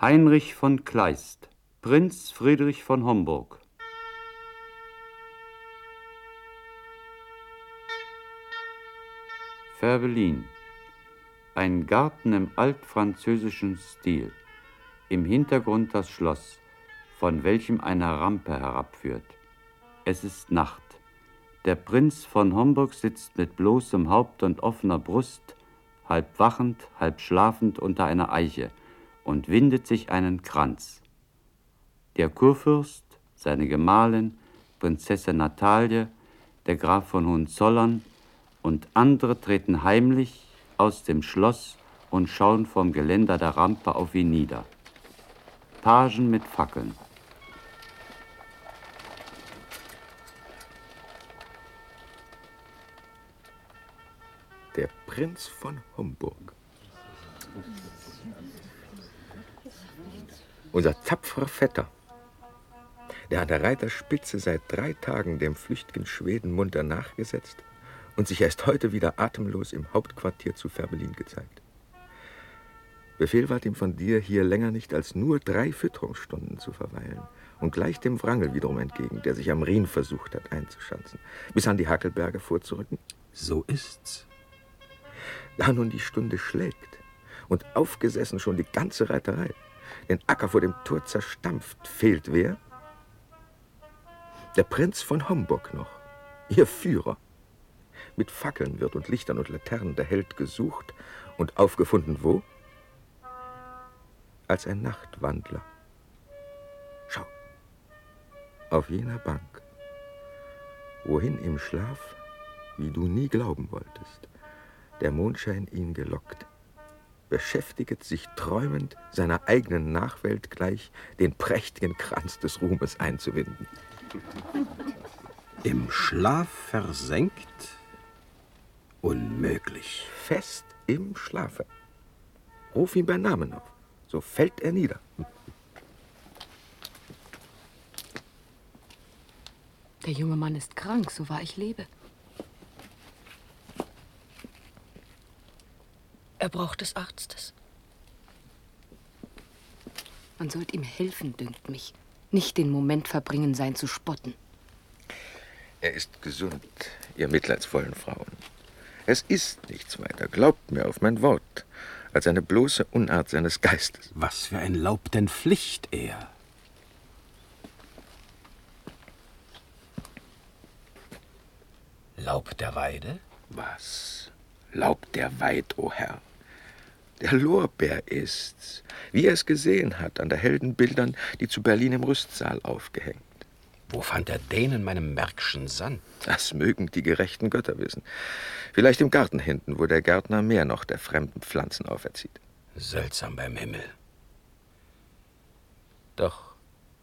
Heinrich von Kleist, Prinz Friedrich von Homburg. Färbelin. Ein Garten im altfranzösischen Stil. Im Hintergrund das Schloss, von welchem eine Rampe herabführt. Es ist Nacht. Der Prinz von Homburg sitzt mit bloßem Haupt und offener Brust, halb wachend, halb schlafend unter einer Eiche und windet sich einen Kranz. Der Kurfürst, seine Gemahlin, Prinzessin Natalie, der Graf von Hohenzollern und andere treten heimlich aus dem Schloss und schauen vom Geländer der Rampe auf ihn nieder. Pagen mit Fackeln. Der Prinz von Homburg. Unser tapferer Vetter, der an der Reiterspitze seit drei Tagen dem flüchtigen Schweden munter nachgesetzt und sich erst heute wieder atemlos im Hauptquartier zu Färbelin gezeigt. Befehl ward ihm von dir, hier länger nicht als nur drei Fütterungsstunden zu verweilen und gleich dem Wrangel wiederum entgegen, der sich am Rhin versucht hat einzuschanzen, bis an die Hackelberge vorzurücken? So ist's. Da nun die Stunde schlägt und aufgesessen schon die ganze Reiterei, den Acker vor dem Tor zerstampft, fehlt wer? Der Prinz von Homburg noch, ihr Führer. Mit Fackeln wird und Lichtern und Laternen der Held gesucht und aufgefunden wo? Als ein Nachtwandler. Schau, auf jener Bank, wohin im Schlaf, wie du nie glauben wolltest, der Mondschein ihn gelockt, beschäftiget sich träumend seiner eigenen Nachwelt gleich, den prächtigen Kranz des Ruhmes einzuwinden. Im Schlaf versenkt? Unmöglich. Fest im Schlafe. Ruf ihn bei Namen auf, so fällt er nieder. Der junge Mann ist krank, so wahr ich lebe. Er braucht des Arztes. Man sollte ihm helfen, dünkt mich. Nicht den Moment verbringen, sein zu spotten. Er ist gesund, ihr mitleidsvollen Frauen. Es ist nichts weiter, glaubt mir auf mein Wort, als eine bloße Unart seines Geistes. Was für ein Laub denn Pflicht er? Laub der Weide? Was? Laub der Weid, o oh Herr. Der Lorbeer ist's, wie er es gesehen hat an der Heldenbildern, die zu Berlin im Rüstsaal aufgehängt. Wo fand er den in meinem Märkischen Sand? Das mögen die gerechten Götter wissen. Vielleicht im Garten hinten, wo der Gärtner mehr noch der fremden Pflanzen auferzieht. Seltsam beim Himmel. Doch,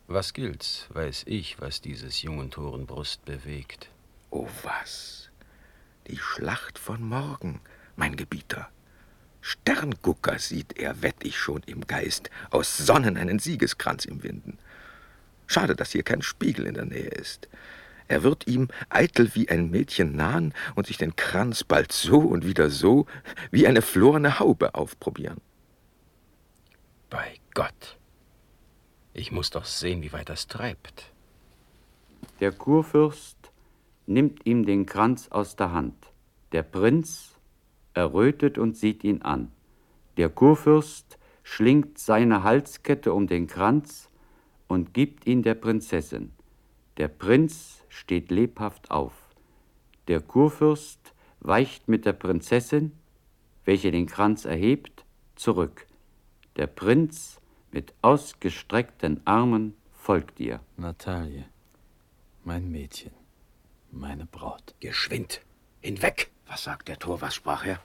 was gilt's, weiß ich, was dieses jungen Toren Brust bewegt. Oh was? Die Schlacht von morgen, mein Gebieter. Sterngucker sieht er, wett ich schon im Geist, aus Sonnen einen Siegeskranz im Winden. Schade, dass hier kein Spiegel in der Nähe ist. Er wird ihm eitel wie ein Mädchen nahen und sich den Kranz bald so und wieder so wie eine florene Haube aufprobieren. Bei Gott. Ich muss doch sehen, wie weit das treibt. Der Kurfürst nimmt ihm den Kranz aus der Hand. Der Prinz errötet und sieht ihn an. Der Kurfürst schlingt seine Halskette um den Kranz und gibt ihn der Prinzessin. Der Prinz steht lebhaft auf. Der Kurfürst weicht mit der Prinzessin, welche den Kranz erhebt, zurück. Der Prinz mit ausgestreckten Armen folgt ihr. Natalie, mein Mädchen, meine Braut. Geschwind, hinweg! Was sagt der Tor? Was sprach er?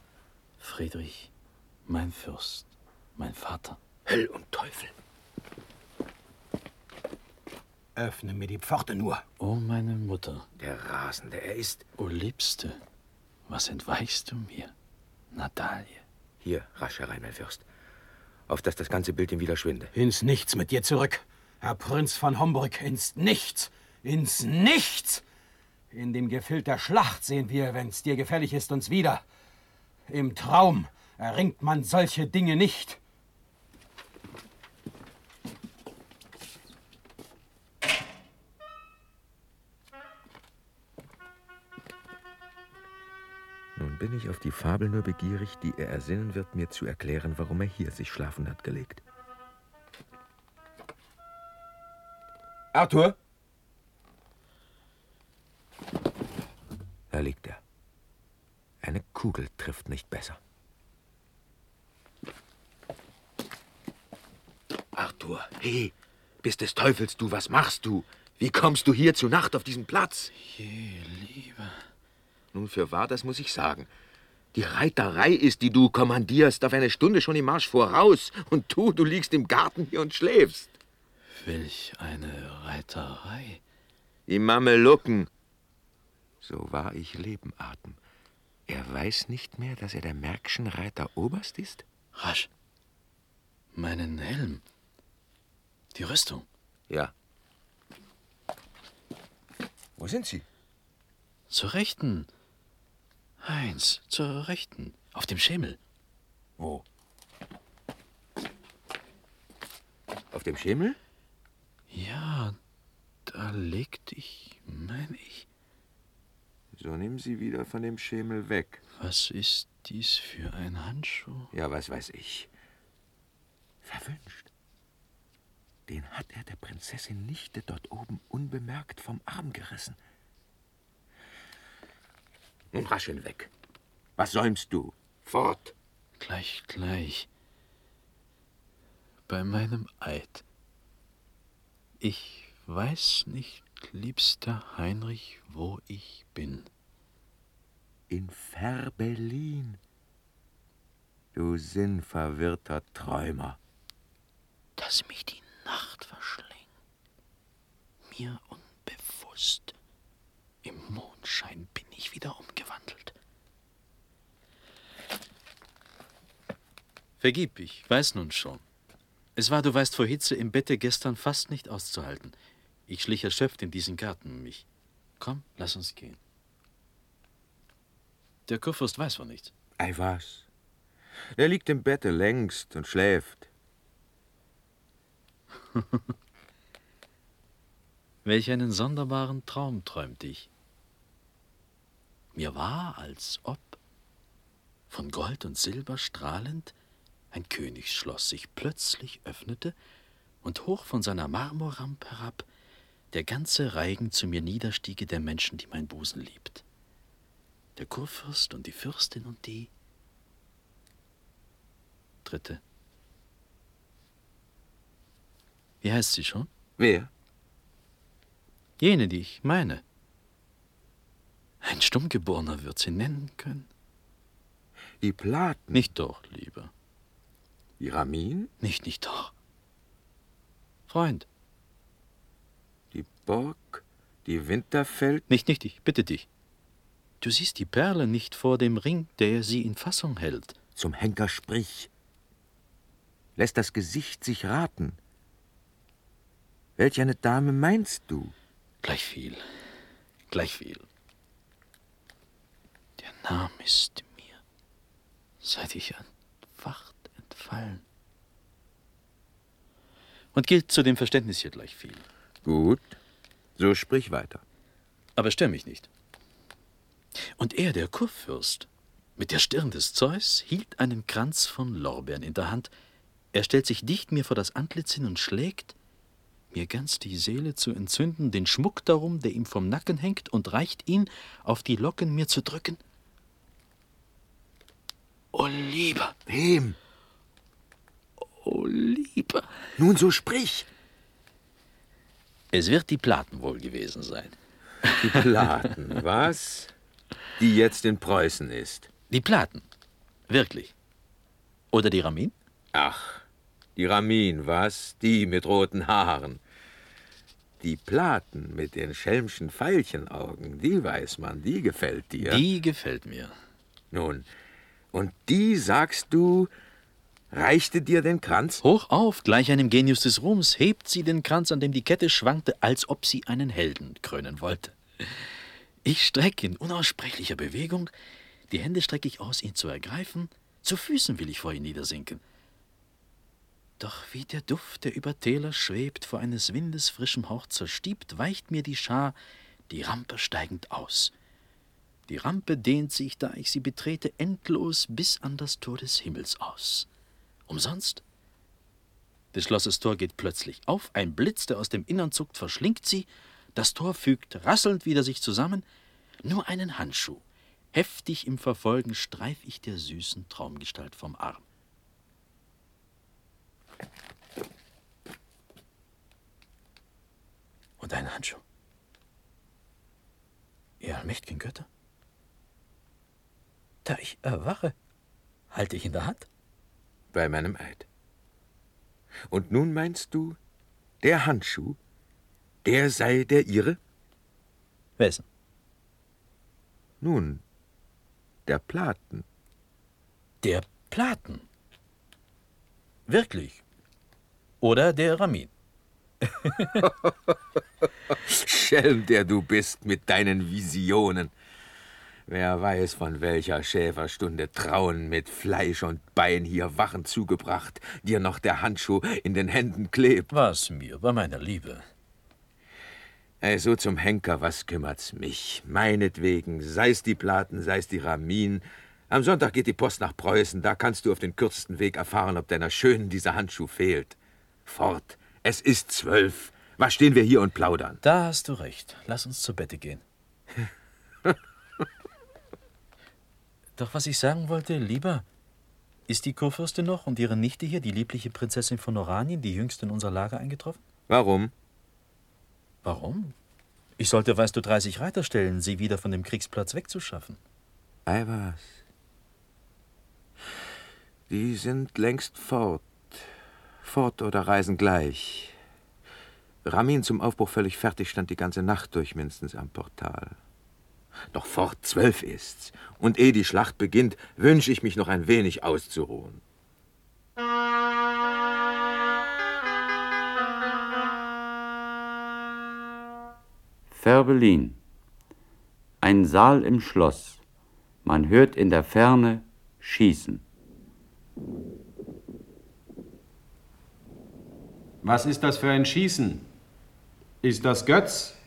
Friedrich, mein Fürst, mein Vater. Höll und Teufel. Öffne mir die Pforte nur. O meine Mutter. Der Rasende, er ist. O Liebste, was entweichst du mir? Natalie. Hier, rasch herein, mein Fürst. Auf dass das ganze Bild ihm wieder schwinde. Ins Nichts mit dir zurück. Herr Prinz von Homburg, ins Nichts. Ins Nichts! In dem Gefild der Schlacht sehen wir, wenn's dir gefällig ist, uns wieder. Im Traum erringt man solche Dinge nicht. Nun bin ich auf die Fabel nur begierig, die er ersinnen wird, mir zu erklären, warum er hier sich schlafen hat gelegt. Arthur? Da liegt er. Eine Kugel trifft nicht besser. Arthur, hey, bist des Teufels du, was machst du? Wie kommst du hier zu Nacht auf diesen Platz? Je, lieber. Nun, für wahr, das muss ich sagen. Die Reiterei ist, die du kommandierst, auf eine Stunde schon im Marsch voraus. Und du, du liegst im Garten hier und schläfst. Welch eine Reiterei. Die Mamelucken. So wahr ich Leben atm. Er weiß nicht mehr, dass er der Märkischen Reiter Oberst ist? Rasch. Meinen Helm. Die Rüstung. Ja. Wo sind Sie? Zur Rechten. Heinz, zur Rechten. Auf dem Schemel. Wo? Auf dem Schemel? Ja, da legte ich, meine ich. So nimm sie wieder von dem Schemel weg. Was ist dies für ein Handschuh? Ja, was weiß ich. Verwünscht. Den hat er der Prinzessin Nichte dort oben unbemerkt vom Arm gerissen. Nun rasch hinweg. Was säumst du? Fort! Gleich, gleich. Bei meinem Eid. Ich weiß nicht, liebster Heinrich, wo ich bin. In Ferbelin. Du sinnverwirrter Träumer. Dass mich die Nacht verschlingt. Mir unbewusst. Im Mondschein bin ich wieder umgewandelt. Vergib, ich weiß nun schon. Es war, du weißt, vor Hitze im Bette gestern fast nicht auszuhalten. Ich schlich erschöpft in diesen Garten um mich. Komm, lass uns gehen. Der Kurfürst weiß von nichts. Ei was? Der liegt im Bette längst und schläft. Welch einen sonderbaren Traum träumte ich. Mir war, als ob, von Gold und Silber strahlend, ein Königsschloss sich plötzlich öffnete und hoch von seiner Marmorrampe herab der ganze Reigen zu mir niederstiege der Menschen, die mein Busen liebt. Der Kurfürst und die Fürstin und die Dritte. Wie heißt sie schon? Wer? Jene, die ich meine. Ein Stummgeborener wird sie nennen können. Die Platen. Nicht doch, lieber. Die Ramin? Nicht, nicht doch. Freund. Die Burg? Die Winterfeld? Nicht, nicht, ich bitte dich. Du siehst die Perle nicht vor dem Ring, der sie in Fassung hält. Zum Henker sprich. Lässt das Gesicht sich raten. Welch eine Dame meinst du? Gleich viel. Gleich viel. Der Name ist mir, seit ich entwacht, entfallen. Und gilt zu dem Verständnis hier gleich viel. Gut, so sprich weiter. Aber stör mich nicht. Und er, der Kurfürst, mit der Stirn des Zeus, hielt einen Kranz von Lorbeeren in der Hand. Er stellt sich dicht mir vor das Antlitz hin und schlägt, mir ganz die Seele zu entzünden, den Schmuck darum, der ihm vom Nacken hängt, und reicht ihn, auf die Locken mir zu drücken. O lieber, Wem? o lieber. Nun so sprich. Es wird die Platen wohl gewesen sein. Die Platen, was? Die jetzt in Preußen ist. Die Platen. Wirklich. Oder die Ramin? Ach, die Ramin, was? Die mit roten Haaren. Die Platen mit den schelmschen Veilchenaugen, die weiß man, die gefällt dir. Die gefällt mir. Nun, und die, sagst du, reichte dir den Kranz? Hoch auf, gleich einem Genius des Ruhms, hebt sie den Kranz, an dem die Kette schwankte, als ob sie einen Helden krönen wollte. Ich strecke in unaussprechlicher Bewegung, die Hände strecke ich aus, ihn zu ergreifen, zu Füßen will ich vor ihn niedersinken. Doch wie der Duft, der über Täler schwebt, vor eines Windes frischem Hauch zerstiebt, weicht mir die Schar die Rampe steigend aus. Die Rampe dehnt sich, da ich sie betrete, endlos bis an das Tor des Himmels aus. Umsonst? Des Schlosses Tor geht plötzlich auf, ein Blitz, der aus dem Innern zuckt, verschlingt sie, das Tor fügt rasselnd wieder sich zusammen, nur einen Handschuh. Heftig im Verfolgen streif ich der süßen Traumgestalt vom Arm. Und ein Handschuh. Ihr allmächtigen Götter? Da ich erwache, halte ich in der Hand. Bei meinem Eid. Und nun meinst du, der Handschuh, der sei der ihre? Wessen? Nun, der Platen. Der Platen. Wirklich. Oder der Ramin. Schelm, der du bist mit deinen Visionen. Wer weiß, von welcher Schäferstunde Trauen mit Fleisch und Bein hier Wachen zugebracht, dir noch der Handschuh in den Händen klebt. Was mir bei meiner Liebe. Ey, so zum Henker, was kümmert's mich? Meinetwegen, sei's die Platen, sei's die Ramin. Am Sonntag geht die Post nach Preußen, da kannst du auf den kürzesten Weg erfahren, ob deiner Schönen dieser Handschuh fehlt. Fort, es ist zwölf. Was stehen wir hier und plaudern? Da hast du recht. Lass uns zu Bette gehen. Doch was ich sagen wollte, lieber, ist die Kurfürstin noch und ihre Nichte hier, die liebliche Prinzessin von Oranien, die jüngst in unser Lager eingetroffen? Warum? Warum? Ich sollte, weißt du, 30 Reiter stellen, sie wieder von dem Kriegsplatz wegzuschaffen. Ei was. Die sind längst fort. Fort oder reisen gleich. Ramin zum Aufbruch völlig fertig stand die ganze Nacht durch mindestens am Portal. Doch fort zwölf ist's, und ehe die Schlacht beginnt, wünsch ich mich noch ein wenig auszuruhen. Färbelin. Ein Saal im Schloss. Man hört in der Ferne Schießen. Was ist das für ein Schießen? Ist das Götz?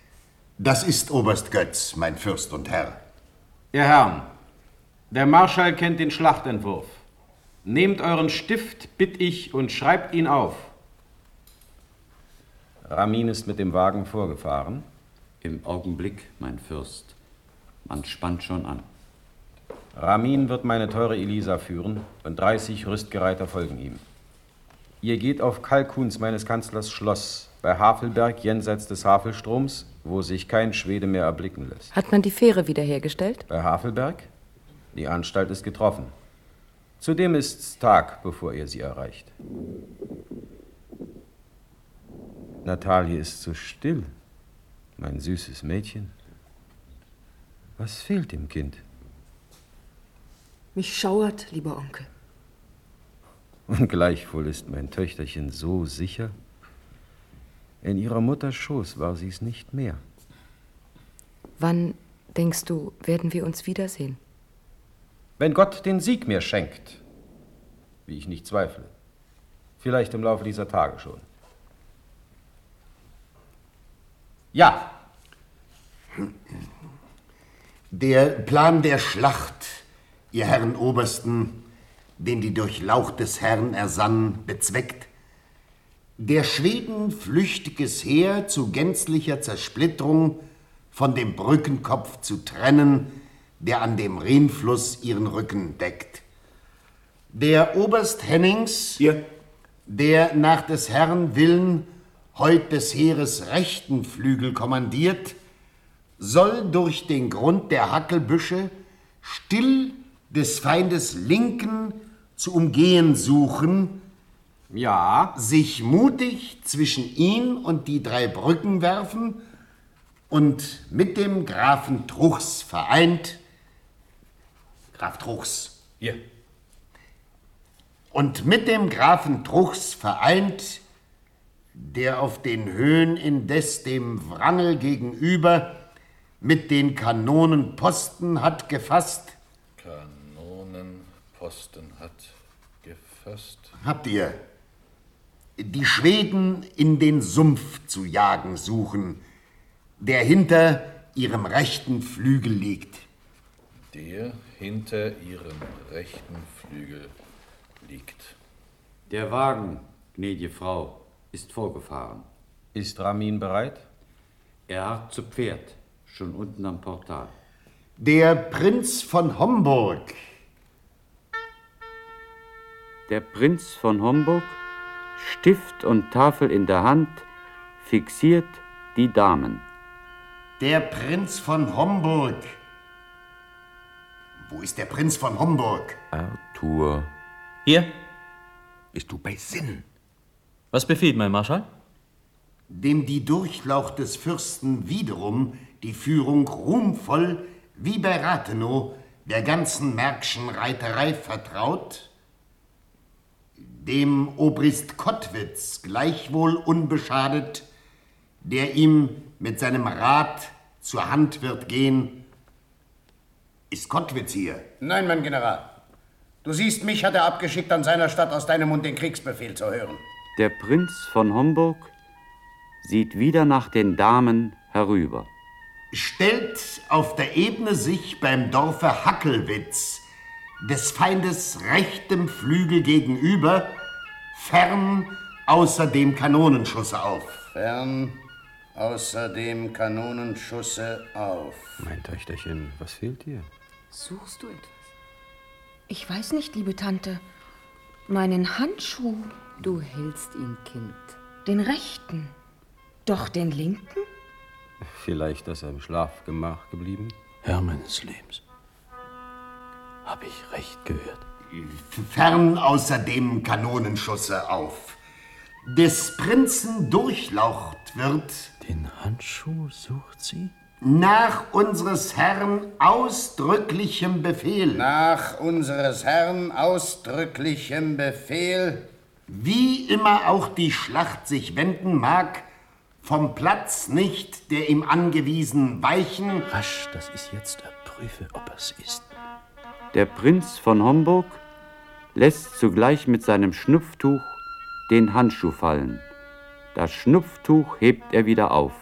Das ist Oberst Götz, mein Fürst und Herr. Ihr Herrn, der Marschall kennt den Schlachtentwurf. Nehmt euren Stift, bitt ich, und schreibt ihn auf. Ramin ist mit dem Wagen vorgefahren. Im Augenblick, mein Fürst. Man spannt schon an. Ramin wird meine teure Elisa führen und 30 Rüstgereiter folgen ihm. Ihr geht auf Kalkuns meines Kanzlers Schloss bei Havelberg jenseits des Havelstroms, wo sich kein Schwede mehr erblicken lässt. Hat man die Fähre wiederhergestellt? Bei Havelberg? Die Anstalt ist getroffen. Zudem ist's Tag, bevor ihr sie erreicht. Natalie ist so still, mein süßes Mädchen. Was fehlt dem Kind? Mich schauert, lieber Onkel. Und gleichwohl ist mein Töchterchen so sicher. In ihrer Mutter Schoß war sie es nicht mehr. Wann, denkst du, werden wir uns wiedersehen? Wenn Gott den Sieg mir schenkt, wie ich nicht zweifle. Vielleicht im Laufe dieser Tage schon. Ja, Der Plan der Schlacht, ihr Herren Obersten, den die Durchlaucht des Herrn ersann, bezweckt, der Schweden flüchtiges Heer zu gänzlicher Zersplitterung von dem Brückenkopf zu trennen, der an dem Rhinfluss ihren Rücken deckt. Der Oberst Hennings, Hier, der nach des Herrn Willen heut des Heeres rechten Flügel kommandiert, soll durch den Grund der Hackelbüsche still des Feindes linken zu umgehen suchen, ja, sich mutig zwischen ihn und die drei Brücken werfen und mit dem Grafen Truchs vereint, Graf Truchs, Hier. und mit dem Grafen Truchs vereint, der auf den Höhen indes dem Wrangel gegenüber mit den Kanonen Posten hat gefasst. Kanonenposten hat gefasst. Habt ihr die Schweden in den Sumpf zu jagen suchen, der hinter ihrem rechten Flügel liegt. Der hinter ihrem rechten Flügel liegt. Der Wagen, gnädige Frau, ist vorgefahren. Ist Ramin bereit? Er harrt zu Pferd, schon unten am Portal. Der Prinz von Homburg. Der Prinz von Homburg, Stift und Tafel in der Hand, fixiert die Damen. Der Prinz von Homburg. Wo ist der Prinz von Homburg? Arthur. Hier. Bist du bei Sinn? Was befiehlt mein Marschall? Dem die Durchlaucht des Fürsten wiederum die Führung ruhmvoll wie bei Rathenow der ganzen Märkischen Reiterei vertraut, dem Obrist Kottwitz gleichwohl unbeschadet, der ihm mit seinem Rat zur Hand wird gehen. Ist Kottwitz hier? Nein, mein General. Du siehst, mich hat er abgeschickt, an seiner Stadt aus deinem Mund den Kriegsbefehl zu hören. Der Prinz von Homburg sieht wieder nach den Damen herüber. Stellt auf der Ebene sich beim Dorfe Hackelwitz des Feindes rechtem Flügel gegenüber, fern außer dem Kanonenschusse auf. Fern außer dem Kanonenschusse auf. Mein Töchterchen, was fehlt dir? Suchst du etwas? Ich weiß nicht, liebe Tante. Meinen Handschuh, Du hältst ihn, Kind. den rechten. Doch den linken? Vielleicht ist er im Schlafgemach geblieben? Herr meines Lebens. Hab ich recht gehört? Fern außer dem Kanonenschusse auf. Des Prinzen Durchlaucht wird Den Handschuh sucht sie? nach unseres Herrn ausdrücklichem Befehl, Nach unseres Herrn ausdrücklichem Befehl, wie immer auch die Schlacht sich wenden mag, vom Platz nicht, der ihm angewiesen, weichen, Rasch, das ist jetzt. Erprüfe, ob es ist. Der Prinz von Homburg lässt zugleich mit seinem Schnupftuch den Handschuh fallen. Das Schnupftuch hebt er wieder auf.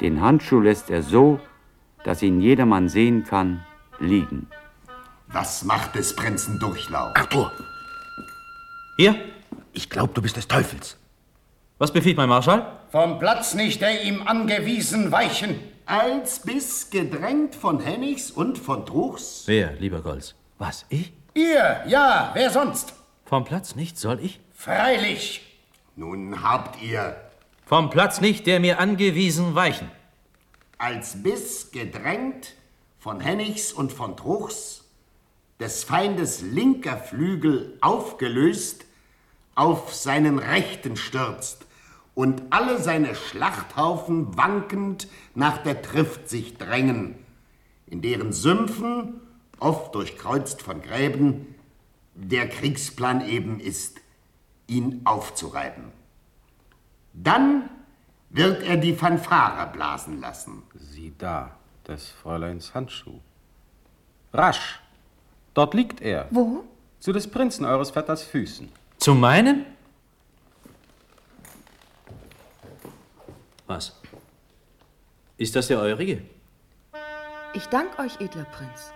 Den Handschuh lässt er so, dass ihn jedermann sehen kann, liegen. Was macht des Prinzen Durchlaucht? Arthur, Hier. ich glaub, du bist des Teufels. Was befiehlt mein Marschall? vom Platz nicht, der ihm angewiesen, weichen. Als bis gedrängt von Hennigs und von Truchs, Wer, lieber Golz? Was, ich? Ihr, ja, wer sonst? Vom Platz nicht, soll ich? Freilich. nun habt ihr, Vom Platz nicht, der mir angewiesen, weichen. als bis gedrängt von Hennigs und von Truchs, des Feindes linker Flügel aufgelöst, auf seinen rechten stürzt und alle seine Schlachthaufen wankend nach der Trift sich drängen, in deren Sümpfen, oft durchkreuzt von Gräben, der Kriegsplan eben ist, ihn aufzureiben. Dann wird er die Fanfare blasen lassen. Sieh da, des Fräuleins Handschuh. Rasch! Dort liegt er. Wo? Zu des Prinzen eures Vetters Füßen. Zu meinen? Was? Ist das der eurige? Ich dank euch, edler Prinz.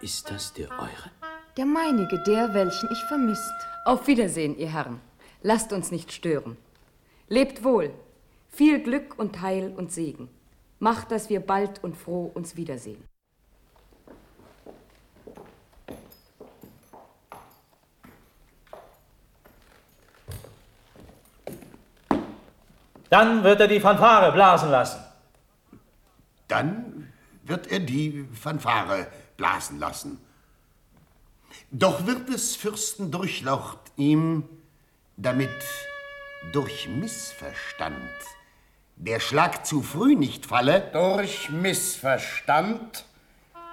Ist das der eure? Der meinige, der, welchen ich vermisst. Auf Wiedersehen, ihr Herren. Lasst uns nicht stören. Lebt wohl. Viel Glück und Heil und Segen. Macht, dass wir bald und froh uns wiedersehen. Dann wird er die Fanfare blasen lassen. Dann wird er die Fanfare blasen lassen. Doch wird des Fürsten Durchlaucht ihm damit durch Missverstand der Schlag zu früh nicht falle, Durch Missverstand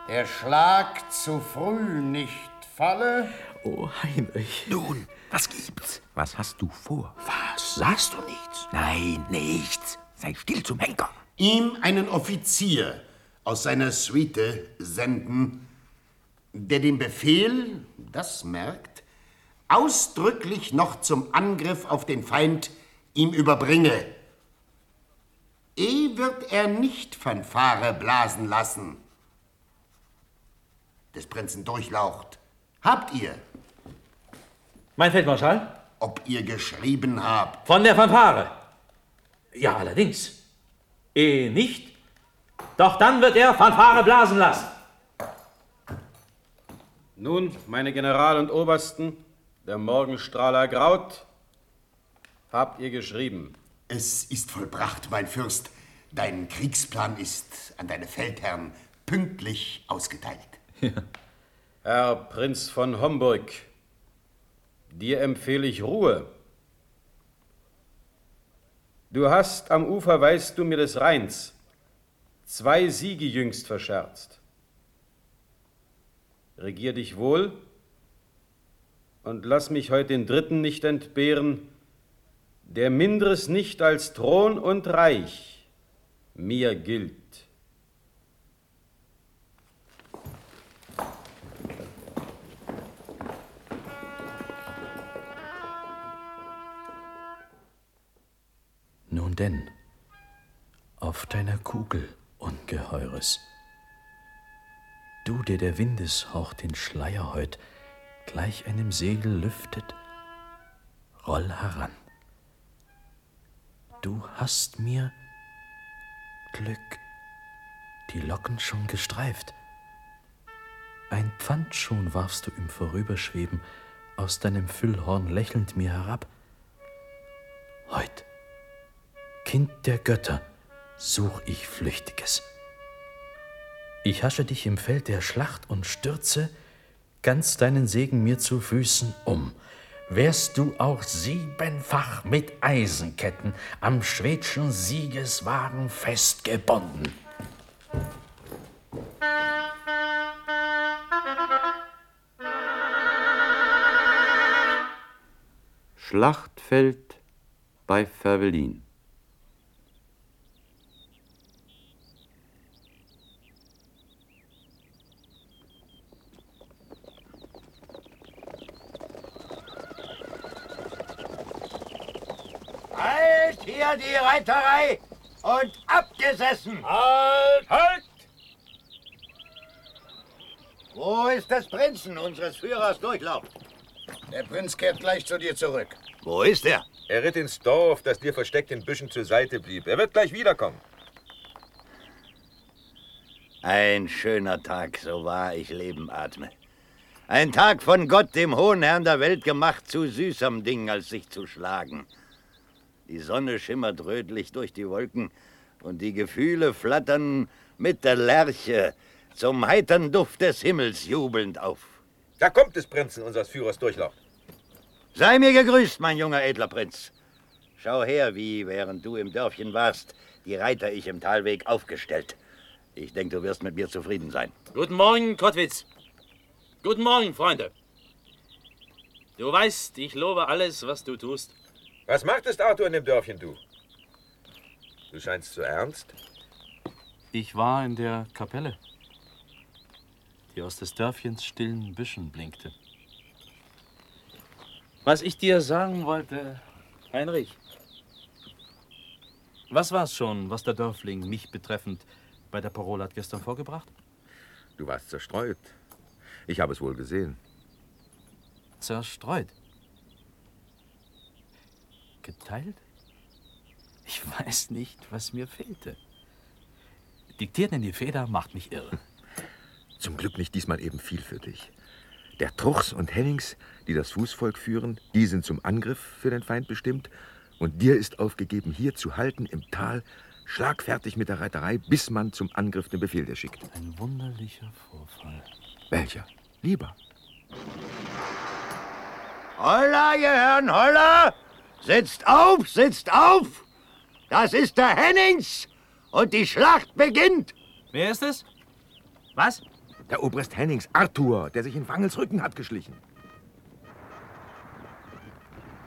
der Schlag zu früh nicht falle. Oh, Heinrich. Nun, was gibt's? Was hast du vor? Was? Sagst du nichts? Nein, nichts. Sei still zum Henker. ihm einen Offizier aus seiner Suite senden, der den Befehl, das merkt, ausdrücklich noch zum Angriff auf den Feind ihm überbringe. Eh wird er nicht Fanfare blasen lassen. des Prinzen Durchlaucht. Habt ihr? Mein Feldmarschall? Ob ihr geschrieben habt? Von der Fanfare. Ja, allerdings. Ehe nicht, doch dann wird er Fanfare blasen lassen. Nun, meine General und Obersten, der Morgenstrahler graut. Habt ihr geschrieben? Es ist vollbracht, mein Fürst. Dein Kriegsplan ist an deine Feldherren pünktlich ausgeteilt. Herr Prinz von Homburg, dir empfehle ich Ruhe. Du hast am Ufer, weißt du mir des Rheins, zwei Siege jüngst verscherzt. Regier dich wohl und lass mich heut den dritten nicht entbehren, der mindres nicht als Thron und Reich mir gilt. Denn, auf deiner Kugel, Ungeheures. Du, der der Windeshauch den Schleier heut gleich einem Segel lüftet, roll heran. Du hast mir Glück die Locken schon gestreift. Ein Pfand schon warfst du im Vorüberschweben aus deinem Füllhorn lächelnd mir herab. Heut, Kind der Götter, such ich Flüchtiges. Ich hasche dich im Feld der Schlacht und stürze ganz deinen Segen mir zu Füßen um. Wärst du auch siebenfach mit Eisenketten am schwedschen Siegeswagen festgebunden. Schlachtfeld bei Fervelin. Hier die Reiterei und abgesessen! Halt! Halt! Wo ist des Prinzen, unseres Führers Durchlauf? Der Prinz kehrt gleich zu dir zurück. Wo ist er? Er ritt ins Dorf, das dir versteckt in Büschen zur Seite blieb. Er wird gleich wiederkommen. Ein schöner Tag, so wahr ich Leben atme. Ein Tag von Gott, dem hohen Herrn der Welt gemacht, zu süßem Ding, als sich zu schlagen. Die Sonne schimmert rötlich durch die Wolken und die Gefühle flattern mit der Lerche zum heitern Duft des Himmels jubelnd auf. Da kommt des Prinzen, unseres Führers Durchlauf. Sei mir gegrüßt, mein junger edler Prinz. Schau her, wie, während du im Dörfchen warst, die Reiter ich im Talweg aufgestellt. Ich denke, du wirst mit mir zufrieden sein. Guten Morgen, Kottwitz. Guten Morgen, Freunde. Du weißt, ich lobe alles, was du tust. Was machtest Arthur in dem Dörfchen, du? Du scheinst zu ernst. Ich war in der Kapelle, die aus des Dörfchens stillen Büschen blinkte. Was ich dir sagen wollte, Heinrich. Was war's schon, was der Dörfling mich betreffend bei der Parole hat gestern vorgebracht? Du warst zerstreut. Ich habe es wohl gesehen. Zerstreut. Geteilt? Ich weiß nicht, was mir fehlte. Diktiert in die Feder macht mich irre. Zum Glück nicht diesmal eben viel für dich. Der Truchs und Hennings, die das Fußvolk führen, die sind zum Angriff für den Feind bestimmt. Und dir ist aufgegeben, hier zu halten im Tal, schlagfertig mit der Reiterei, bis man zum Angriff den Befehl dir schickt. Ein wunderlicher Vorfall. Welcher? Lieber. Holla, ihr Herren, holla! Sitzt auf, sitzt auf! Das ist der Hennings und die Schlacht beginnt! Wer ist es? Was? Der Obrist Hennings, Arthur, der sich in Wangels Rücken hat geschlichen.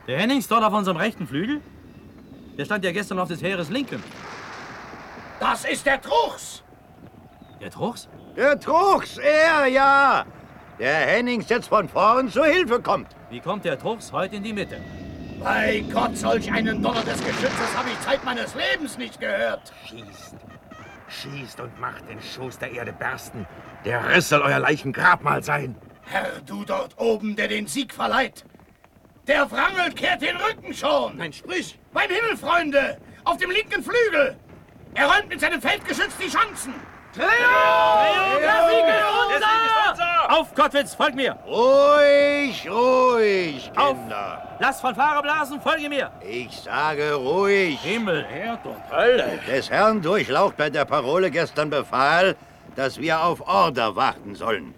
Der Hennings dort auf unserem rechten Flügel? Der stand ja gestern auf des Heeres linken. Das ist der Truchs! Der Truchs? Der Truchs, er, ja! Der Hennings jetzt von vorn zur Hilfe kommt. Wie kommt der Truchs heute in die Mitte? Bei Gott, solch einen Donner des Geschützes habe ich Zeit meines Lebens nicht gehört. Schießt. Schießt und macht den Schoß der Erde bersten. Der Riss soll euer Leichengrabmal sein. Herr, du dort oben, der den Sieg verleiht. Der Wrangel kehrt den Rücken schon. Nein, sprich. Beim Himmel, Freunde, auf dem linken Flügel. Er räumt mit seinem Feldgeschütz die Chancen. Triumph! Der Sieg ist unser! Auf, Kottwitz, folg mir! Ruhig, ruhig, Kinder. Auf! Lass Fanfare blasen, folge mir! Ich sage ruhig. Himmel, Erd und Hölle! Des Herrn Durchlaucht bei der Parole gestern befahl, dass wir auf Order warten sollen.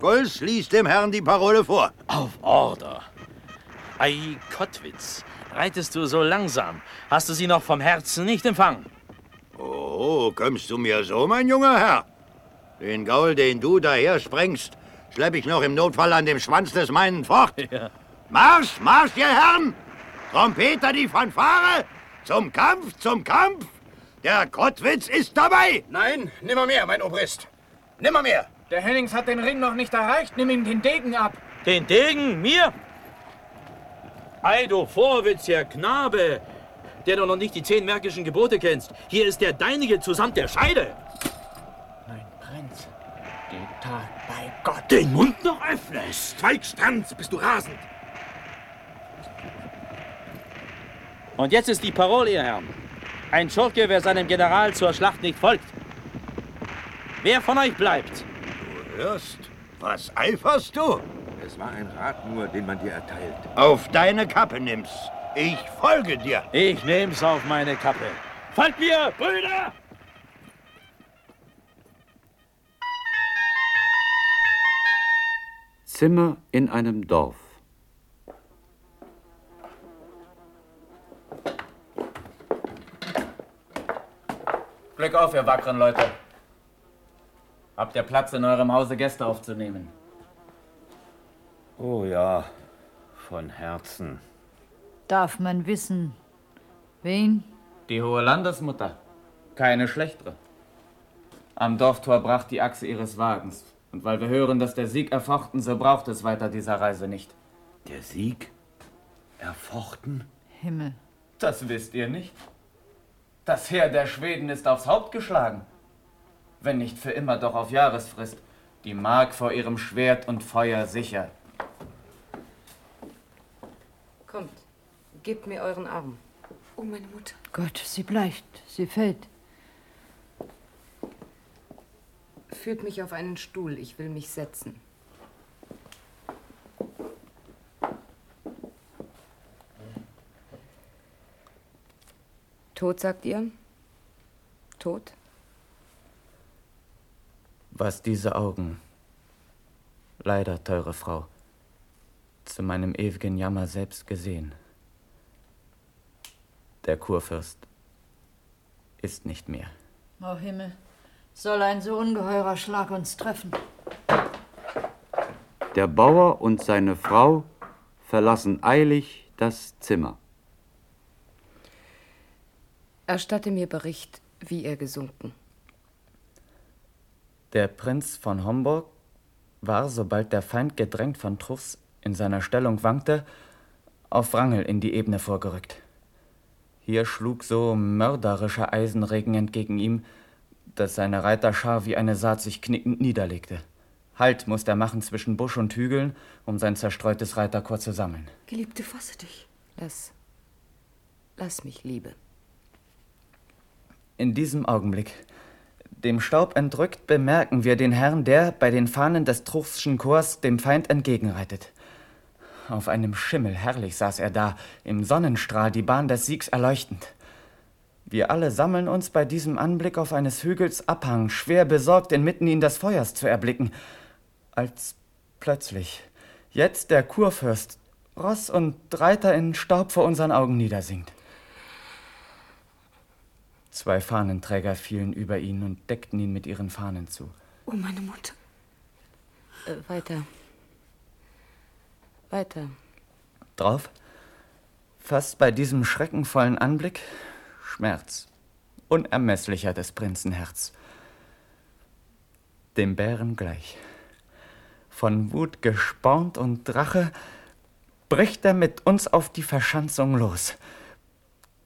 Gulls liest dem Herrn die Parole vor. Auf Order? Ei, Kottwitz, reitest du so langsam? Hast du sie noch vom Herzen nicht empfangen? Oh, kommst du mir so, mein junger Herr? Den Gaul, den du daher sprengst, schlepp ich noch im Notfall an dem Schwanz des meinen fort. Ja. Marsch, Marsch, ihr Herren! Trompeter, die Fanfare! Zum Kampf, zum Kampf! Der Kottwitz ist dabei! Nein, nimmermehr, mein Obrist. Nimmermehr. Der Hennings hat den Ring noch nicht erreicht. Nimm ihm den Degen ab. Den Degen? Mir? Ei, du vorwitziger Knabe, der du noch nicht die zehn märkischen Gebote kennst. Hier ist der deinige zusamt der Scheide. Tat bei Gott. Den Mund noch öffnest. Zweigstanz, bist du rasend. Und jetzt ist die Parole, ihr Herren. Ein Schurke, wer seinem General zur Schlacht nicht folgt. Wer von euch bleibt? Du hörst, was eiferst du? Es war ein Rat nur, den man dir erteilt. Auf deine Kappe nimm's. Ich folge dir. Ich nehm's auf meine Kappe. Folgt mir, Brüder! Zimmer in einem Dorf. Glück auf, ihr wackeren Leute. Habt ihr Platz in eurem Hause Gäste aufzunehmen? Oh ja, von Herzen. Darf man wissen, wen? Die hohe Landesmutter. Keine schlechtere. Am Dorftor brach die Achse ihres Wagens. Und weil wir hören, dass der Sieg erfochten, so braucht es weiter dieser Reise nicht. Der Sieg? Erfochten? Himmel. Das wisst ihr nicht. Das Heer der Schweden ist aufs Haupt geschlagen. Wenn nicht für immer, doch auf Jahresfrist. Die Mark vor ihrem Schwert und Feuer sicher. Kommt, gebt mir euren Arm. Oh, meine Mutter. Gott, sie bleicht, sie fällt. Führt mich auf einen Stuhl, ich will mich setzen. Tot, sagt ihr? Tot? Was diese Augen, leider, teure Frau, zu meinem ewigen Jammer selbst gesehen. Der Kurfürst ist nicht mehr. O Himmel, soll ein so ungeheurer Schlag uns treffen? Der Bauer und seine Frau verlassen eilig das Zimmer. Erstatte mir Bericht, wie er gesunken. Der Prinz von Homburg war, sobald der Feind gedrängt von Truffs in seiner Stellung wankte, auf Wrangel in die Ebene vorgerückt. Hier schlug so mörderischer Eisenregen entgegen ihm, dass seine Reiterschar wie eine Saat sich knickend niederlegte. Halt musste er machen zwischen Busch und Hügeln, um sein zerstreutes Reiterkorps zu sammeln. Geliebte, fasse dich. Lass. Lass mich, Liebe. In diesem Augenblick, dem Staub entrückt, bemerken wir den Herrn, der bei den Fahnen des Truchschen Chors dem Feind entgegenreitet. Auf einem Schimmel herrlich saß er da, im Sonnenstrahl die Bahn des Siegs erleuchtend. Wir alle sammeln uns bei diesem Anblick auf eines Hügels Abhang, schwer besorgt, inmitten ihn des Feuers zu erblicken, als plötzlich, jetzt der Kurfürst, Ross und Reiter in Staub vor unseren Augen niedersinkt. Zwei Fahnenträger fielen über ihn und deckten ihn mit ihren Fahnen zu. Oh, meine Mutter. Äh, weiter. Weiter. Drauf, fast bei diesem schreckenvollen Anblick, Schmerz, unermesslicher des Prinzen Herz. Dem Bären gleich. Von Wut gespornt und Drache bricht er mit uns auf die Verschanzung los.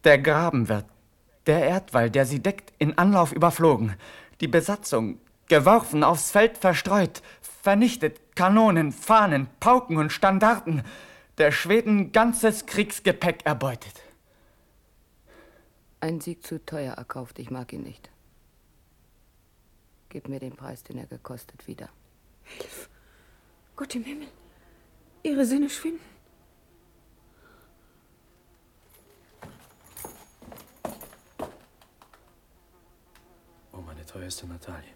Der Graben wird Der Erdwall, der sie deckt, in Anlauf überflogen. Die Besatzung, geworfen, aufs Feld verstreut, vernichtet, Kanonen, Fahnen, Pauken und Standarten. Der Schweden ganzes Kriegsgepäck erbeutet. Ein Sieg zu teuer erkauft, ich mag ihn nicht. Gib mir den Preis, den er gekostet, wieder. Hilf! Gott im Himmel! Ihre Sinne schwinden. Oh, meine teuerste Natalie.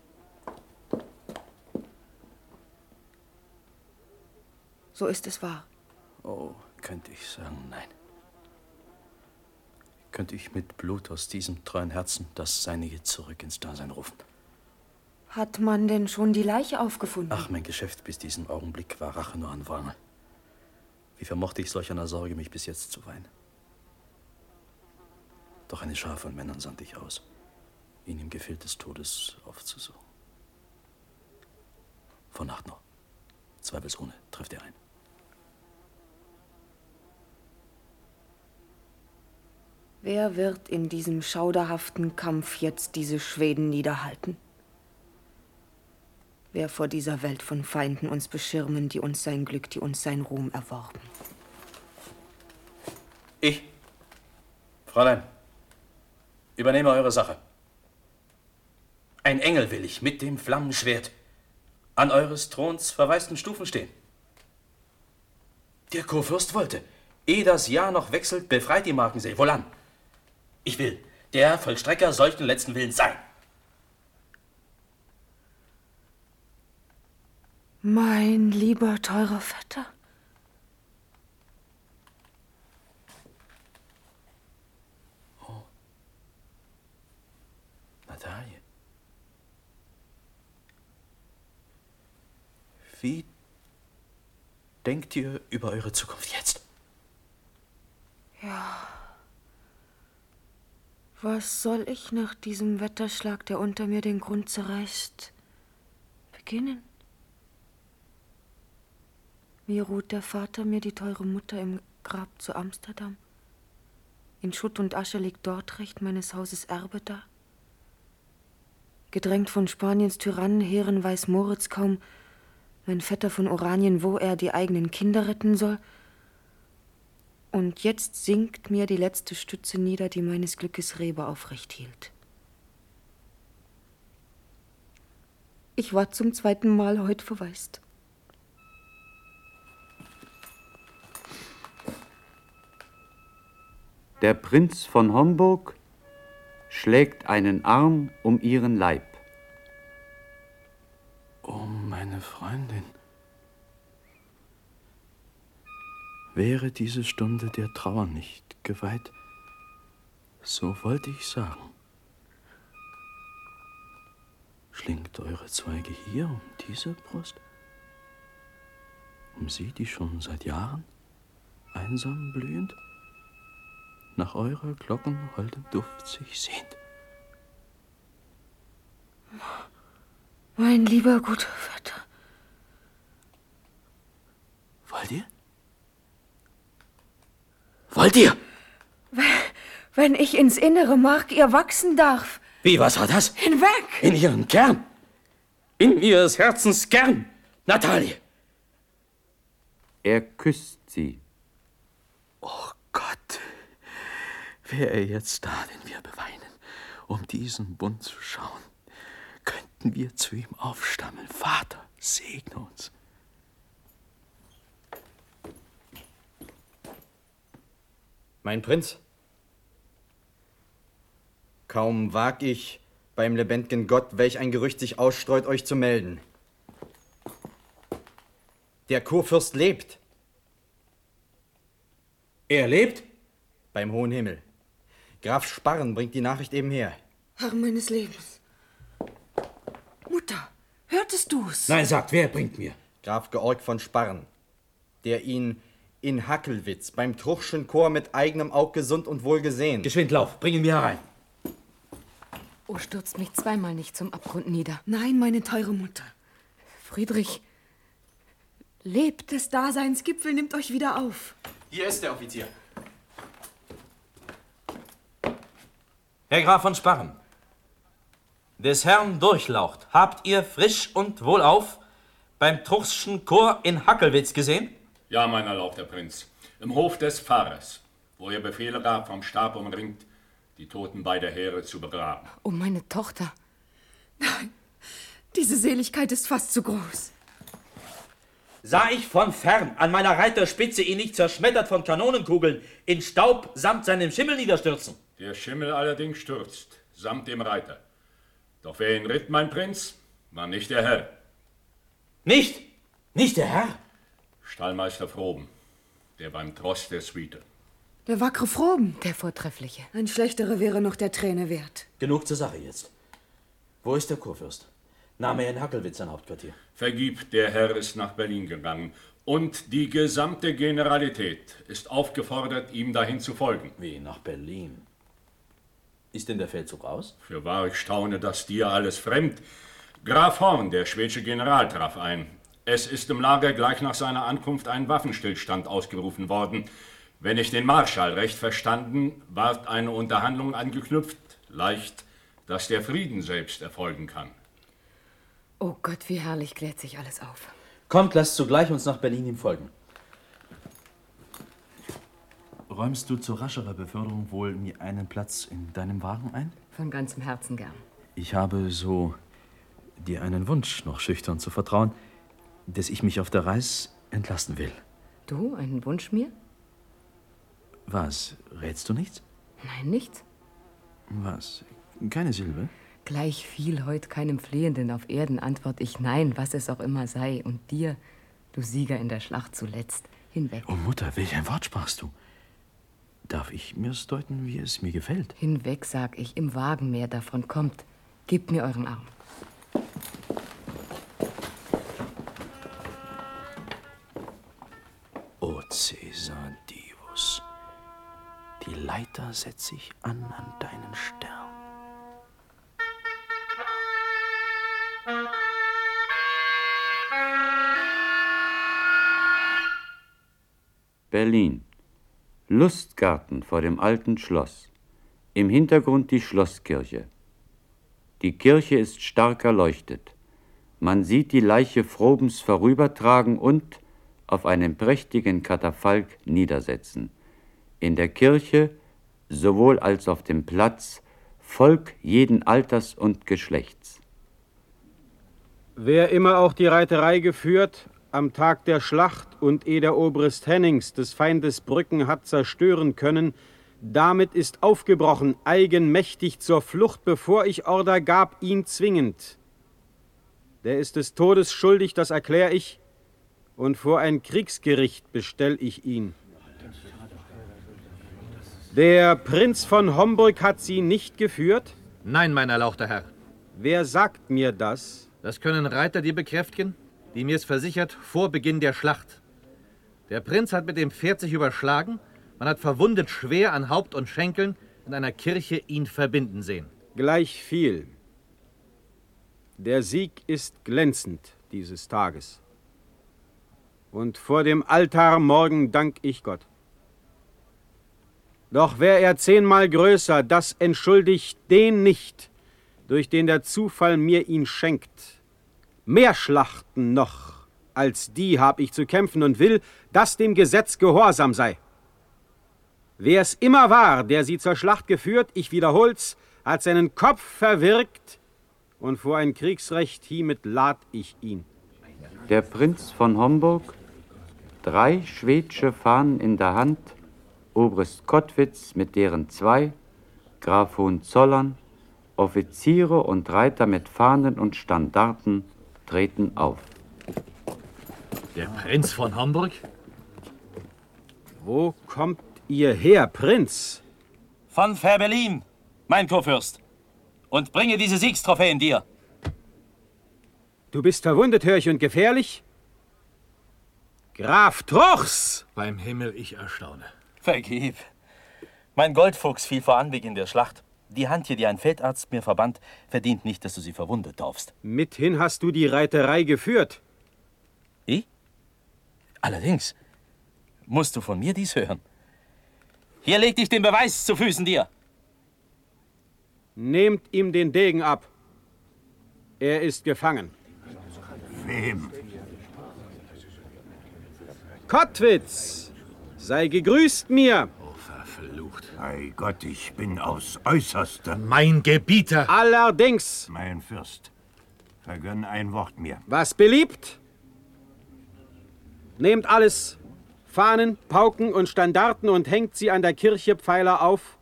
So ist es wahr. Oh, könnte ich sagen, nein. Könnte ich mit Blut aus diesem treuen Herzen das Seinige zurück ins Dasein rufen. Hat man denn schon die Leiche aufgefunden? Ach, mein Geschäft bis diesen Augenblick war Rache nur an Wrangel. Wie vermochte ich solch einer Sorge, mich bis jetzt zu weinen? Doch eine Schar von Männern sandte ich aus, ihn im Gefilde des Todes aufzusuchen. Vor Nacht noch. Zweifelsohne trifft er ein. Wer wird in diesem schauderhaften Kampf jetzt diese Schweden niederhalten? Wer vor dieser Welt von Feinden uns beschirmen, die uns sein Glück, die uns sein Ruhm erworben? Ich, Fräulein, übernehme eure Sache. Ein Engel will ich mit dem Flammenschwert an eures Throns verwaisten Stufen stehen. Der Kurfürst wollte, ehe das Jahr noch wechselt, befreit die Markensee. Wohlan! Ich will der Vollstrecker solchen letzten Willens sein. Mein lieber, teurer Vetter. Natalie. Wie denkt ihr über eure Zukunft jetzt? Ja. Was soll ich nach diesem Wetterschlag, der unter mir den Grund zerreißt, beginnen? Wie ruht der Vater mir die teure Mutter im Grab zu Amsterdam? In Schutt und Asche liegt dort recht meines Hauses Erbe da. Gedrängt von Spaniens Tyrannenheeren weiß Moritz kaum, mein Vetter von Oranien, wo er die eigenen Kinder retten soll. Und jetzt sinkt mir die letzte Stütze nieder, die meines Glückes Rebe aufrecht hielt. Ich war zum zweiten Mal heute verwaist. Der Prinz von Homburg schlägt einen Arm um ihren Leib. Oh, meine Freundin. Wäre diese Stunde der Trauer nicht geweiht, so wollte ich sagen. Schlingt eure Zweige hier um diese Brust? Um sie, die schon seit Jahren einsam blühend nach eurer Glocken holdem Duft sich sehnt? Mein lieber guter Vater. Wollt ihr? Wollt ihr? Wenn ich ins innere Mark ihr wachsen darf. Wie, was war das? Hinweg! In ihren Kern. In ihres Herzens Kern. Natalie. Er küsst sie. Oh Gott. Wäre er jetzt da, den wir beweinen, um diesen Bund zu schauen, könnten wir zu ihm aufstammeln. Vater, segne uns. Mein Prinz, kaum wag ich, beim lebendigen Gott, welch ein Gerücht sich ausstreut, euch zu melden. Der Kurfürst lebt. Er lebt? Beim hohen Himmel. Graf Sparren bringt die Nachricht eben her. Herr meines Lebens. Mutter, hörtest du's? Nein, sagt, wer bringt mir? Graf Georg von Sparren, der ihn in Hackelwitz beim Truchschen Chor mit eigenem Aug gesund und wohl gesehen. Geschwind, lauf, bring ihn mir herein. Oh, stürzt mich zweimal nicht zum Abgrund nieder. Nein, meine teure Mutter. Friedrich lebt. Des Daseins Gipfel nimmt euch wieder auf. Hier ist der Offizier. Herr Graf von Sparren, des Herrn Durchlaucht habt ihr frisch und wohlauf beim Truchschen Chor in Hackelwitz gesehen? Ja, mein erlauchter Prinz. Im Hof des Pfarrers, wo er Befehle gab, vom Stab umringt, die Toten beider Heere zu begraben. Oh, meine Tochter. Diese Seligkeit ist fast zu groß. Sah ich von fern an meiner Reiterspitze ihn nicht zerschmettert von Kanonenkugeln in Staub samt seinem Schimmel niederstürzen? Der Schimmel allerdings stürzt, samt dem Reiter. Doch wer ihn ritt, mein Prinz, war nicht der Herr. Nicht? Nicht der Herr? Stallmeister Froben, der beim Tross der Suite. Der wackere Froben. Der Vortreffliche. Ein schlechterer wäre noch der Träne wert. Genug zur Sache jetzt. Wo ist der Kurfürst? Nahm er in Hackelwitz sein Hauptquartier? Vergib, der Herr ist nach Berlin gegangen. Und die gesamte Generalität ist aufgefordert, ihm dahin zu folgen. Wie, nach Berlin? Ist denn der Feldzug aus? Für wahr, ich staune, dass dir alles fremd. Graf Horn, der schwedische General, traf ein. Es ist im Lager gleich nach seiner Ankunft ein Waffenstillstand ausgerufen worden. Wenn ich den Marschall recht verstanden, ward eine Unterhandlung angeknüpft. Leicht, dass der Frieden selbst erfolgen kann. Oh Gott, wie herrlich klärt sich alles auf. Kommt, lasst zugleich uns nach Berlin ihm folgen. Räumst du zu rascherer Beförderung wohl mir einen Platz in deinem Wagen ein? Von ganzem Herzen gern. Ich habe so dir einen Wunsch noch schüchtern zu vertrauen, dass ich mich auf der Reis entlassen will. Du, einen Wunsch mir? Was? Rätst du nichts? Nein, nichts. Was? Keine Silbe? Gleich viel heut keinem Flehenden auf Erden antwort ich nein, was es auch immer sei. Und dir, du Sieger in der Schlacht zuletzt, hinweg. Oh Mutter, welch ein Wort sprachst du? Darf ich mir's deuten, wie es mir gefällt? Hinweg, sag ich, im Wagen mehr davon kommt. Gebt mir euren Arm. Caesar Divus, die Leiter setz ich an an deinen Stern. Berlin. Lustgarten vor dem alten Schloss. Im Hintergrund die Schlosskirche. Die Kirche ist stark erleuchtet. Man sieht die Leiche Frobens vorübertragen und auf einem prächtigen Katafalk niedersetzen. In der Kirche, sowohl als auf dem Platz, Volk jeden Alters und Geschlechts. Wer immer auch die Reiterei geführt, am Tag der Schlacht und eh der Obrist Hennings des Feindes Brücken hat zerstören können, damit ist aufgebrochen, eigenmächtig zur Flucht, bevor ich Order gab, ihn zwingend. Der ist des Todes schuldig, das erklär ich, und vor ein Kriegsgericht bestell ich ihn. Der Prinz von Homburg hat sie nicht geführt? Nein, mein erlauchter Herr. Wer sagt mir das? Das können Reiter dir bekräftigen, die mir's versichert vor Beginn der Schlacht. Der Prinz hat mit dem Pferd sich überschlagen, man hat verwundet schwer an Haupt und Schenkeln in einer Kirche ihn verbinden sehen. Gleich viel. Der Sieg ist glänzend dieses Tages. Und vor dem Altar morgen dank ich Gott. Doch wär er zehnmal größer, das entschuldigt den nicht, durch den der Zufall mir ihn schenkt. Mehr Schlachten noch als die hab ich zu kämpfen und will, dass dem Gesetz gehorsam sei. Wer es immer war, der sie zur Schlacht geführt, ich wiederhol's, hat seinen Kopf verwirkt und vor ein Kriegsrecht hiermit lad ich ihn. Der Prinz von Homburg, drei schwedische Fahnen in der Hand, Obrist Kottwitz mit deren zwei, Graf Hohenzollern, Offiziere und Reiter mit Fahnen und Standarten treten auf. Der Prinz von Hamburg? Wo kommt ihr her, Prinz? Von Fährberlin, mein Kurfürst. Und bringe diese Siegstrophäen dir. Du bist verwundet, hör ich, und gefährlich? Graf Truchs! Beim Himmel, ich erstaune. Vergib. Mein Goldfuchs fiel vor Anbeginn der Schlacht. Die Hand hier, die ein Feldarzt mir verband, verdient nicht, dass du sie verwundet darfst. Mithin hast du die Reiterei geführt. Ich? Allerdings. Musst du von mir dies hören? Hier leg dich den Beweis zu Füßen dir. Nehmt ihm den Degen ab. Er ist gefangen. Wem? Kottwitz, sei gegrüßt mir. Verflucht. Ei Gott, ich bin aus äußerster. Mein Gebieter. Allerdings. Mein Fürst, vergönn ein Wort mir. Was beliebt? Nehmt alles, Fahnen, Pauken und Standarten und hängt sie an der Kirche Pfeiler auf.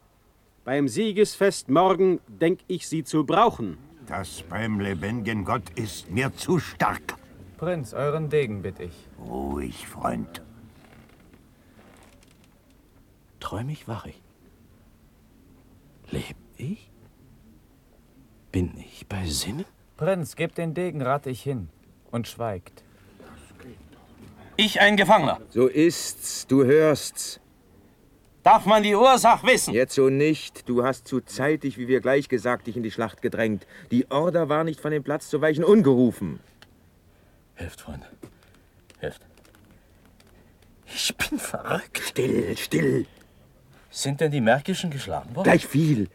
Beim Siegesfest morgen denk ich sie zu brauchen. Das beim lebendigen Gott ist mir zu stark. Prinz, euren Degen bitte ich. Ruhig, Freund. Träum ich, wach ich? Leb ich? Bin ich bei Sinnen? Prinz, gebt den Degen, rate ich hin. Und schweigt. Ich ein Gefangener. So ist's, du hörst's. Darf man die Ursache wissen? Jetzt so nicht. Du hast zu zeitig, wie wir gleich gesagt, dich in die Schlacht gedrängt. Die Order war nicht von dem Platz zu weichen ungerufen. Helft, Freunde. Helft. Ich bin verrückt. Still, still. Sind denn die Märkischen geschlagen worden? Gleich viel.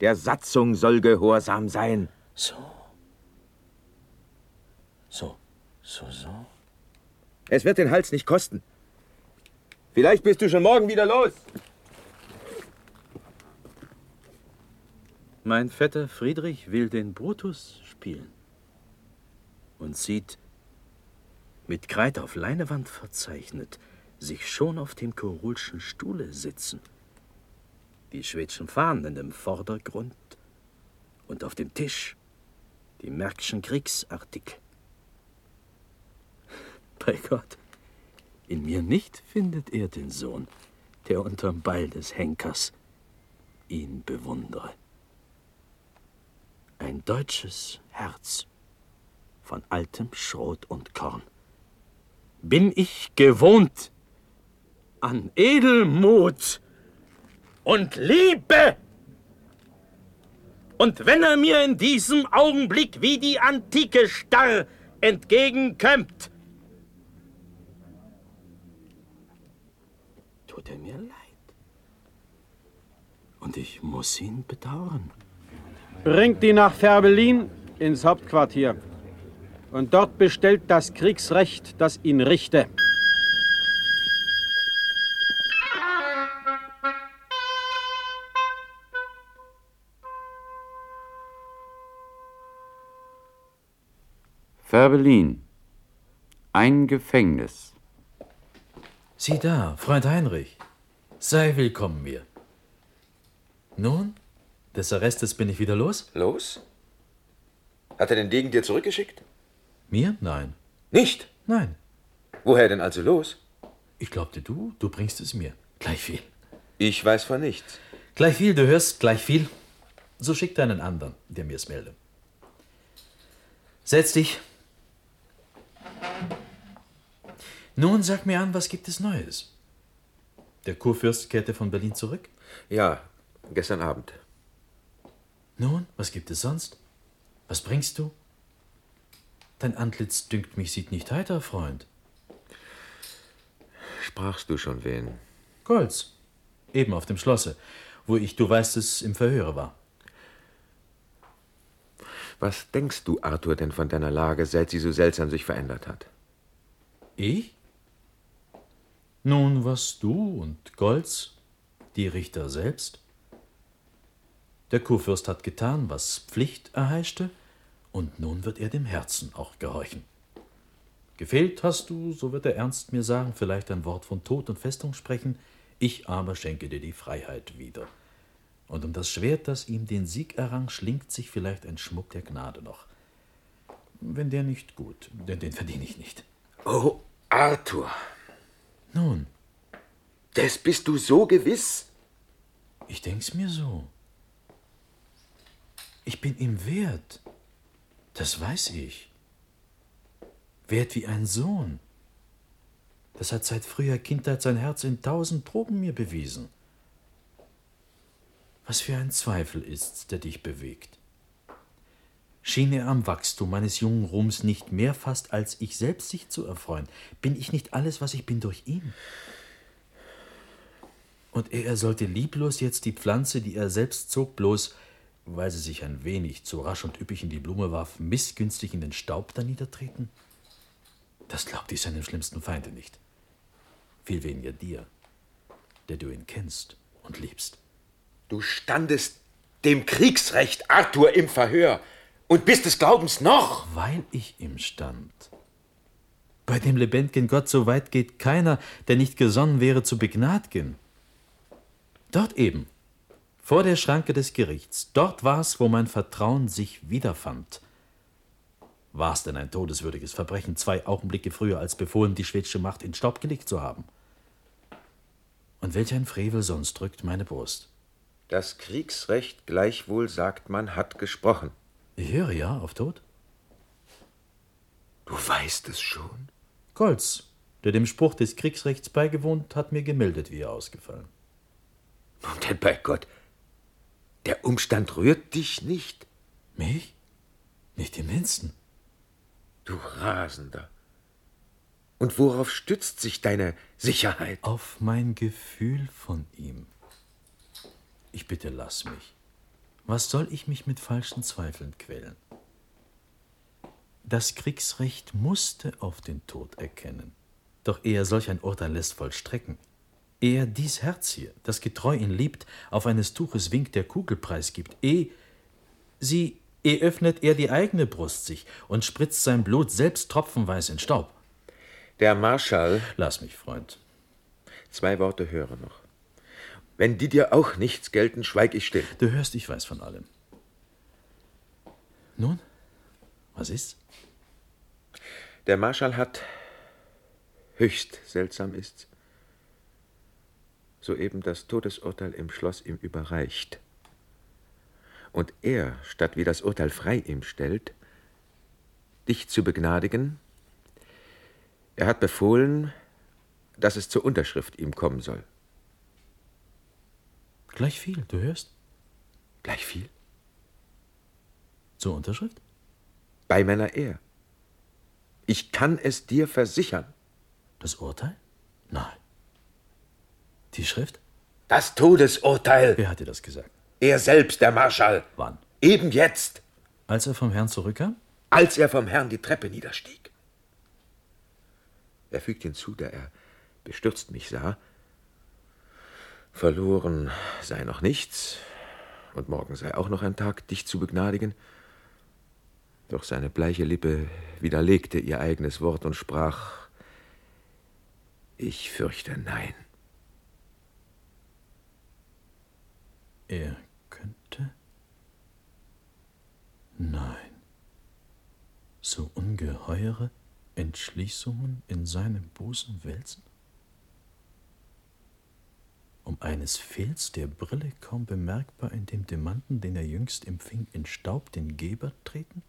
Der Satzung soll gehorsam sein. So. So, so, so. Es wird den Hals nicht kosten. Vielleicht bist du schon morgen wieder los. Mein Vetter Friedrich will den Brutus spielen und sieht, mit Kreid auf Leinewand verzeichnet, sich schon auf dem Kurulschen Stuhle sitzen. Die schwedischen Fahnen im Vordergrund und auf dem Tisch die märkischen Kriegsartikel. Bei Gott, in mir nicht findet er den Sohn, der unterm Beil des Henkers ihn bewundere. Ein deutsches Herz von altem Schrot und Korn. Bin ich gewohnt an Edelmut und Liebe. Und wenn er mir in diesem Augenblick wie die Antike starr entgegenkömmt, tut er mir leid. Und ich muss ihn bedauern. Bringt ihn nach Färbelin ins Hauptquartier. Und dort bestellt das Kriegsrecht, das ihn richte. Färbelin. Ein Gefängnis. Sieh da, Freund Heinrich. Sei willkommen mir. Nun, des Arrestes bin ich wieder los? Los? Hat er den Degen dir zurückgeschickt? Mir? Nein. Nicht? Nein. Woher denn also los? Ich glaubte du, du bringst es mir. Gleich viel. Ich weiß von nichts. Gleich viel, du hörst, gleich viel. So schick deinen anderen, der mir's melde. Setz dich. Nun sag mir an, was gibt es Neues? Der Kurfürst kehrte von Berlin zurück? Ja, gestern Abend. Nun, was gibt es sonst? Was bringst du? Dein Antlitz dünkt mich sieht nicht heiter, Freund. Sprachst du schon wen? Golz. Eben auf dem Schlosse, wo ich, du weißt es, im Verhöre war. Was denkst du, Arthur, denn von deiner Lage, seit sie so seltsam sich verändert hat? Ich? Nun, was du und Golz, die Richter selbst. Der Kurfürst hat getan, was Pflicht erheischte, und nun wird er dem Herzen auch gehorchen. Gefehlt hast du, so wird der Ernst mir sagen, vielleicht ein Wort von Tod und Festung sprechen, ich aber schenke dir die Freiheit wieder. Und um das Schwert, das ihm den Sieg errang, schlingt sich vielleicht ein Schmuck der Gnade noch. Wenn der nicht gut, denn den verdiene ich nicht. Oh, Arthur. Nun. Des bist du so gewiss? Ich denk's mir so. Ich bin ihm wert. Das weiß ich. Wert wie ein Sohn. Das hat seit früher Kindheit sein Herz in tausend Proben mir bewiesen. Was für ein Zweifel ist's, der dich bewegt. Schien er am Wachstum meines jungen Ruhms nicht mehr fast als ich selbst sich zu erfreuen? Bin ich nicht alles, was ich bin, durch ihn? Und er, sollte lieblos jetzt die Pflanze, die er selbst zog, bloß weil sie sich ein wenig zu rasch und üppig in die Blume warf, missgünstig in den Staub da niedertreten? Das glaubt ich seinem schlimmsten Feinde nicht. Viel weniger dir, der du ihn kennst und liebst. Du standest dem Kriegsrecht Arthur im Verhör und bist des Glaubens noch. Weil ich ihm stand. Bei dem lebendigen Gott so weit geht keiner, der nicht gesonnen wäre zu begnadgen. Dort eben, vor der Schranke des Gerichts, dort war's, wo mein Vertrauen sich wiederfand. War's denn ein todeswürdiges Verbrechen, zwei Augenblicke früher als befohlen, die schwedische Macht in Staub gelegt zu haben? Und welch ein Frevel sonst drückt meine Brust? Das Kriegsrecht gleichwohl, sagt man, hat gesprochen. Ich höre ja auf Tod. Du weißt es schon. Goltz, der dem Spruch des Kriegsrechts beigewohnt, hat mir gemeldet, wie er ausgefallen. Nun denn bei Gott, der Umstand rührt dich nicht. Mich? Nicht im mindesten. Du Rasender. Und worauf stützt sich deine Sicherheit? Auf mein Gefühl von ihm. Ich bitte, lass mich. Was soll ich mich mit falschen Zweifeln quälen? Das Kriegsrecht musste auf den Tod erkennen. Doch ehe er solch ein Urteil lässt vollstrecken, er dies Herz hier, das getreu ihn liebt, auf eines Tuches Wink der Kugel preisgibt, eh sie, eh öffnet er die eigene Brust sich und spritzt sein Blut selbst tropfenweis in Staub. Der Marschall. Lass mich, Freund. Zwei Worte höre noch. Wenn die dir auch nichts gelten, schweig ich still. Du hörst, ich weiß von allem. Nun, was ist's? Der Marschall hat, höchst seltsam ist's, soeben das Todesurteil im Schloss ihm überreicht. Und er, statt wie das Urteil frei ihm stellt, dich zu begnadigen, er hat befohlen, dass es zur Unterschrift ihm kommen soll. Gleich viel, du hörst? Gleich viel? Zur Unterschrift? Bei meiner Ehr. Ich kann es dir versichern. Das Urteil? Nein. Die Schrift? Das Todesurteil. Wer hat dir das gesagt? Er selbst, der Marschall. Wann? Eben jetzt. Als er vom Herrn zurückkam? Als er vom Herrn die Treppe niederstieg. Er fügt hinzu, da er bestürzt mich sah, verloren sei noch nichts, und morgen sei auch noch ein Tag, dich zu begnadigen. Doch seine bleiche Lippe widerlegte ihr eigenes Wort und sprach Ich fürchte nein. Er könnte? Nein. So ungeheure Entschließungen in seinem Busen wälzen? Um eines Fehls der Brille kaum bemerkbar in dem Demanten, den er jüngst empfing, in Staub den Geber treten?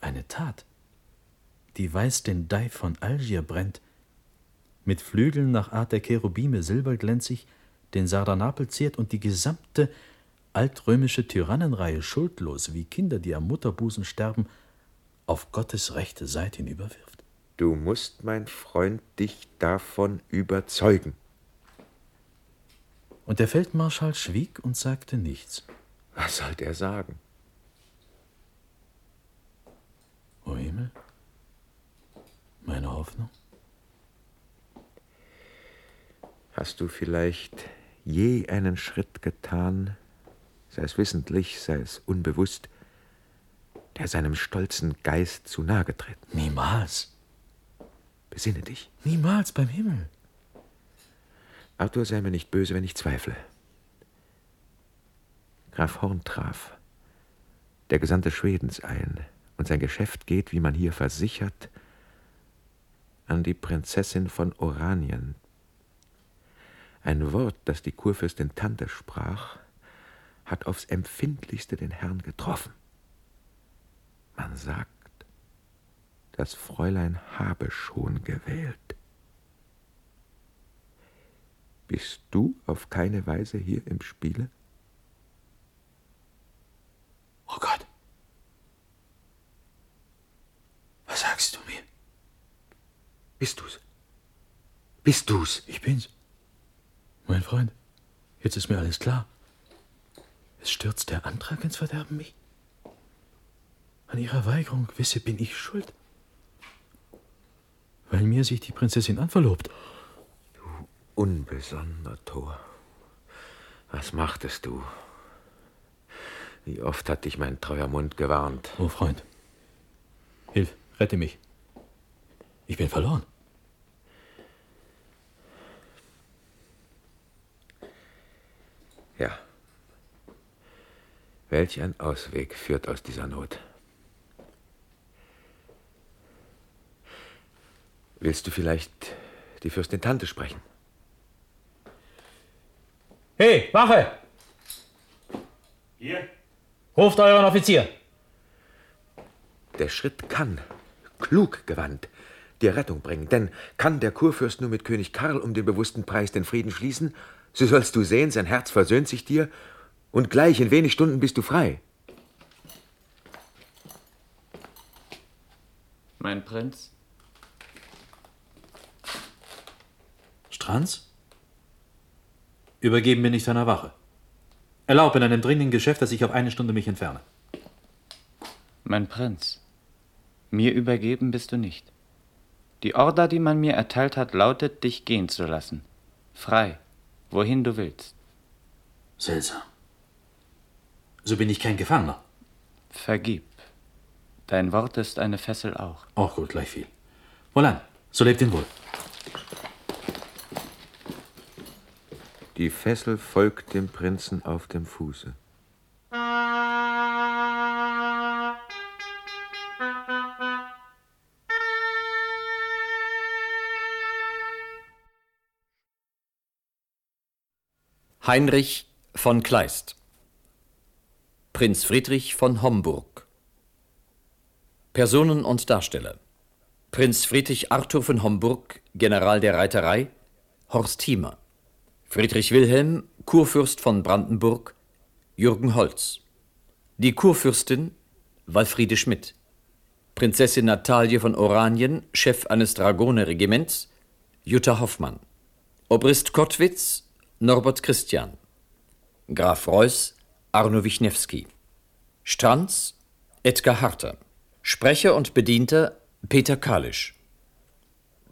Eine Tat, die weiß den Dai von Algier brennt, mit Flügeln nach Art der Cherubime silberglänzig, den Sardanapel ziert und die gesamte altrömische Tyrannenreihe schuldlos, wie Kinder, die am Mutterbusen sterben, auf Gottes rechte Seite hinüberwirft? Du musst, mein Freund, dich davon überzeugen. Und der Feldmarschall schwieg und sagte nichts. Was sollte er sagen? O Himmel, meine Hoffnung? Hast du vielleicht je einen Schritt getan, sei es wissentlich, sei es unbewusst, der seinem stolzen Geist zu nahe getreten? Niemals. Besinne dich. Niemals beim Himmel. Arthur sei mir nicht böse, wenn ich zweifle. Graf Horn traf, der Gesandte Schwedens ein, und sein Geschäft geht, wie man hier versichert, an die Prinzessin von Oranien. Ein Wort, das die Kurfürstin Tante sprach, hat aufs empfindlichste den Herrn getroffen. Man sagt, das Fräulein habe schon gewählt. Bist du auf keine Weise hier im Spiele? Oh Gott. Was sagst du mir? Bist du's? Bist du's? Ich bin's. Mein Freund, jetzt ist mir alles klar. Es stürzt der Antrag ins Verderben mich. An ihrer Weigerung wisse, bin ich schuld. Weil mir sich die Prinzessin anverlobt. Du unbesonnener Tor. Was machtest du? Wie oft hat dich mein treuer Mund gewarnt. Oh, Freund. Hilf, rette mich. Ich bin verloren. Ja. Welch ein Ausweg führt aus dieser Not? Willst du vielleicht die Fürstin Tante sprechen? Hey, Wache! Hier? Ruft euren Offizier. Der Schritt kann, klug gewandt, dir Rettung bringen. Denn kann der Kurfürst nur mit König Karl um den bewussten Preis den Frieden schließen, so sollst du sehen, sein Herz versöhnt sich dir und gleich in wenig Stunden bist du frei. Mein Prinz? Stranz? Übergeben mir nicht seiner Wache. Erlaub in einem dringenden Geschäft, dass ich auf eine Stunde mich entferne. Mein Prinz, mir übergeben bist du nicht. Die Order, die man mir erteilt hat, lautet, dich gehen zu lassen. Frei, wohin du willst. Seltsam. So bin ich kein Gefangener. Vergib. Dein Wort ist eine Fessel auch. Auch gut, gleich viel. Wohlan, so lebt ihn wohl. Die Fessel folgt dem Prinzen auf dem Fuße. Heinrich von Kleist Prinz Friedrich von Homburg Personen und Darsteller Prinz Friedrich Arthur von Homburg, General der Reiterei, Horst Hiemer Friedrich Wilhelm, Kurfürst von Brandenburg, Jürgen Holz. Die Kurfürstin, Walfriede Schmidt. Prinzessin Natalie von Oranien, Chef eines Dragonerregiments, Jutta Hoffmann. Obrist Kottwitz, Norbert Christian. Graf Reuß, Arno Wischnewski. Stranz, Edgar Harter. Sprecher und Bedienter, Peter Kalisch.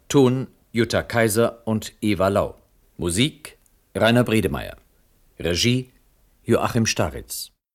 Ton, Jutta Kaiser und Eva Lau. Musik, Rainer Bredemeier. Regie Joachim Staritz.